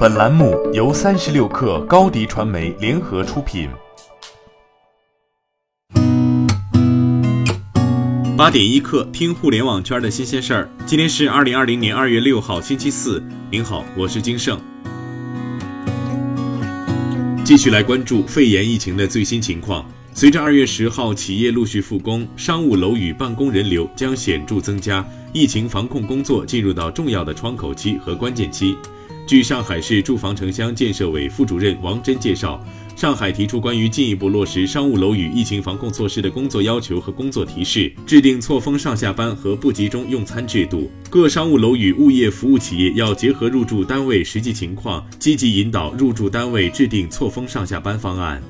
本栏目由三十六氪高低传媒联合出品。八点一刻，听互联网圈的新鲜事儿。今天是二零二零年二月六号，星期四。您好，我是金盛。继续来关注肺炎疫情的最新情况。随着二月十号企业陆续复工，商务楼宇办公人流将显著增加，疫情防控工作进入到重要的窗口期和关键期。据上海市住房城乡建设委副主任王真介绍，上海提出关于进一步落实商务楼宇疫情防控措施的工作要求和工作提示，制定错峰上下班和不集中用餐制度。各商务楼宇物业服务企业要结合入住单位实际情况，积极引导入住单位制定错峰上下班方案。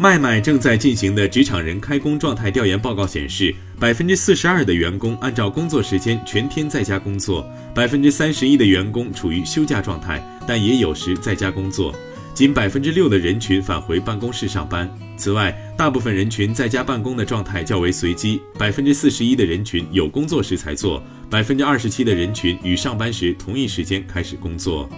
麦麦正在进行的职场人开工状态调研报告显示，百分之四十二的员工按照工作时间全天在家工作，百分之三十一的员工处于休假状态，但也有时在家工作，仅百分之六的人群返回办公室上班。此外，大部分人群在家办公的状态较为随机，百分之四十一的人群有工作时才做，百分之二十七的人群与上班时同一时间开始工作。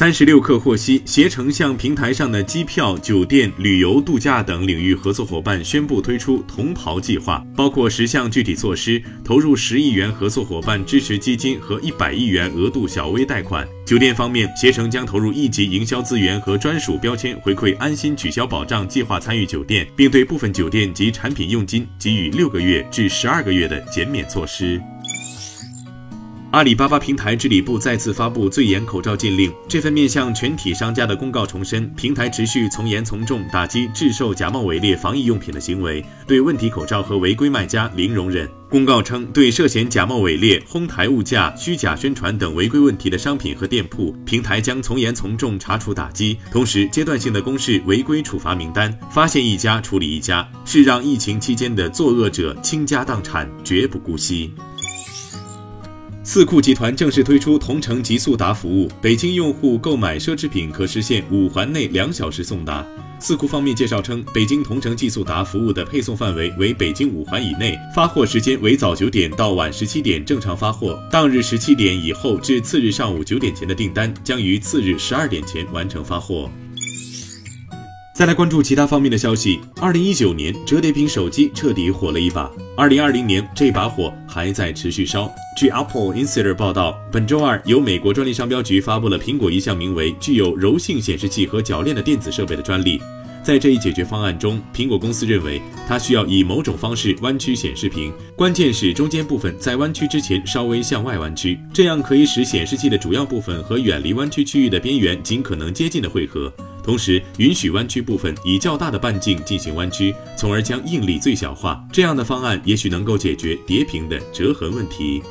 三十六氪获悉，携程向平台上的机票、酒店、旅游、度假等领域合作伙伴宣布推出“同袍计划”，包括十项具体措施，投入十亿元合作伙伴支持基金和一百亿元额度小微贷款。酒店方面，携程将投入一级营销资源和专属标签，回馈安心取消保障计划参与酒店，并对部分酒店及产品佣金给予六个月至十二个月的减免措施。阿里巴巴平台治理部再次发布最严口罩禁令。这份面向全体商家的公告重申，平台持续从严从重打击制售假冒伪劣防疫用品的行为，对问题口罩和违规卖家零容忍。公告称，对涉嫌假冒伪劣、哄抬物价、虚假宣传等违规问题的商品和店铺，平台将从严从重查处打击，同时阶段性的公示违规处罚名单，发现一家处理一家，是让疫情期间的作恶者倾家荡产，绝不姑息。四库集团正式推出同城极速达服务，北京用户购买奢侈品可实现五环内两小时送达。四库方面介绍称，北京同城极速达服务的配送范围为北京五环以内，发货时间为早九点到晚十七点正常发货，当日十七点以后至次日上午九点前的订单将于次日十二点前完成发货。再来关注其他方面的消息。二零一九年，折叠屏手机彻底火了一把。二零二零年，这把火还在持续烧。据 Apple Insider 报道，本周二，由美国专利商标局发布了苹果一项名为“具有柔性显示器和铰链的电子设备”的专利。在这一解决方案中，苹果公司认为它需要以某种方式弯曲显示屏，关键是中间部分在弯曲之前稍微向外弯曲，这样可以使显示器的主要部分和远离弯曲区域的边缘尽可能接近的汇合。同时，允许弯曲部分以较大的半径进行弯曲，从而将应力最小化。这样的方案也许能够解决叠屏的折痕问题。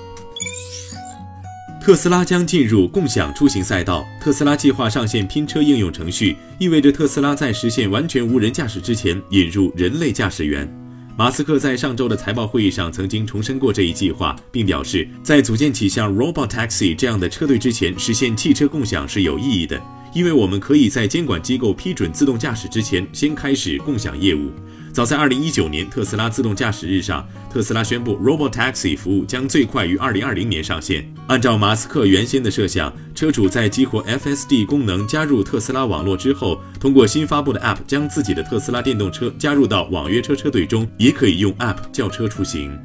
特斯拉将进入共享出行赛道。特斯拉计划上线拼车应用程序，意味着特斯拉在实现完全无人驾驶之前引入人类驾驶员。马斯克在上周的财报会议上曾经重申过这一计划，并表示，在组建起像 Robotaxi 这样的车队之前，实现汽车共享是有意义的。因为我们可以在监管机构批准自动驾驶之前，先开始共享业务。早在2019年特斯拉自动驾驶日上，特斯拉宣布 RoboTaxi 服务将最快于2020年上线。按照马斯克原先的设想，车主在激活 FSD 功能加入特斯拉网络之后，通过新发布的 App 将自己的特斯拉电动车加入到网约车车队中，也可以用 App 叫车出行。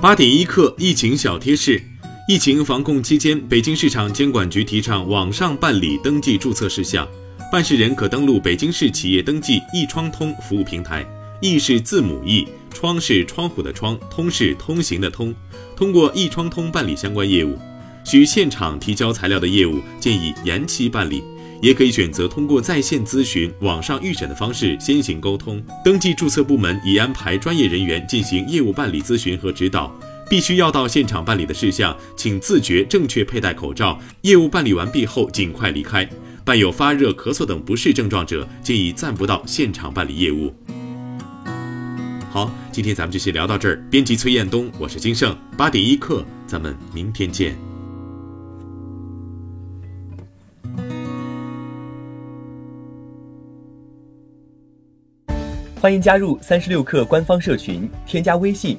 八点一刻，疫情小贴士。疫情防控期间，北京市场监管局提倡网上办理登记注册事项。办事人可登录北京市企业登记易窗通服务平台，易是字母易，窗是窗户的窗，通是通行的通。通过易窗通办理相关业务，需现场提交材料的业务建议延期办理，也可以选择通过在线咨询、网上预审的方式先行沟通。登记注册部门已安排专业人员进行业务办理咨询和指导。必须要到现场办理的事项，请自觉正确佩戴口罩。业务办理完毕后，尽快离开。伴有发热、咳嗽等不适症状者，建议暂不到现场办理业务。好，今天咱们就先聊到这儿。编辑崔彦东，我是金盛，八点一刻，咱们明天见。欢迎加入三十六氪官方社群，添加微信。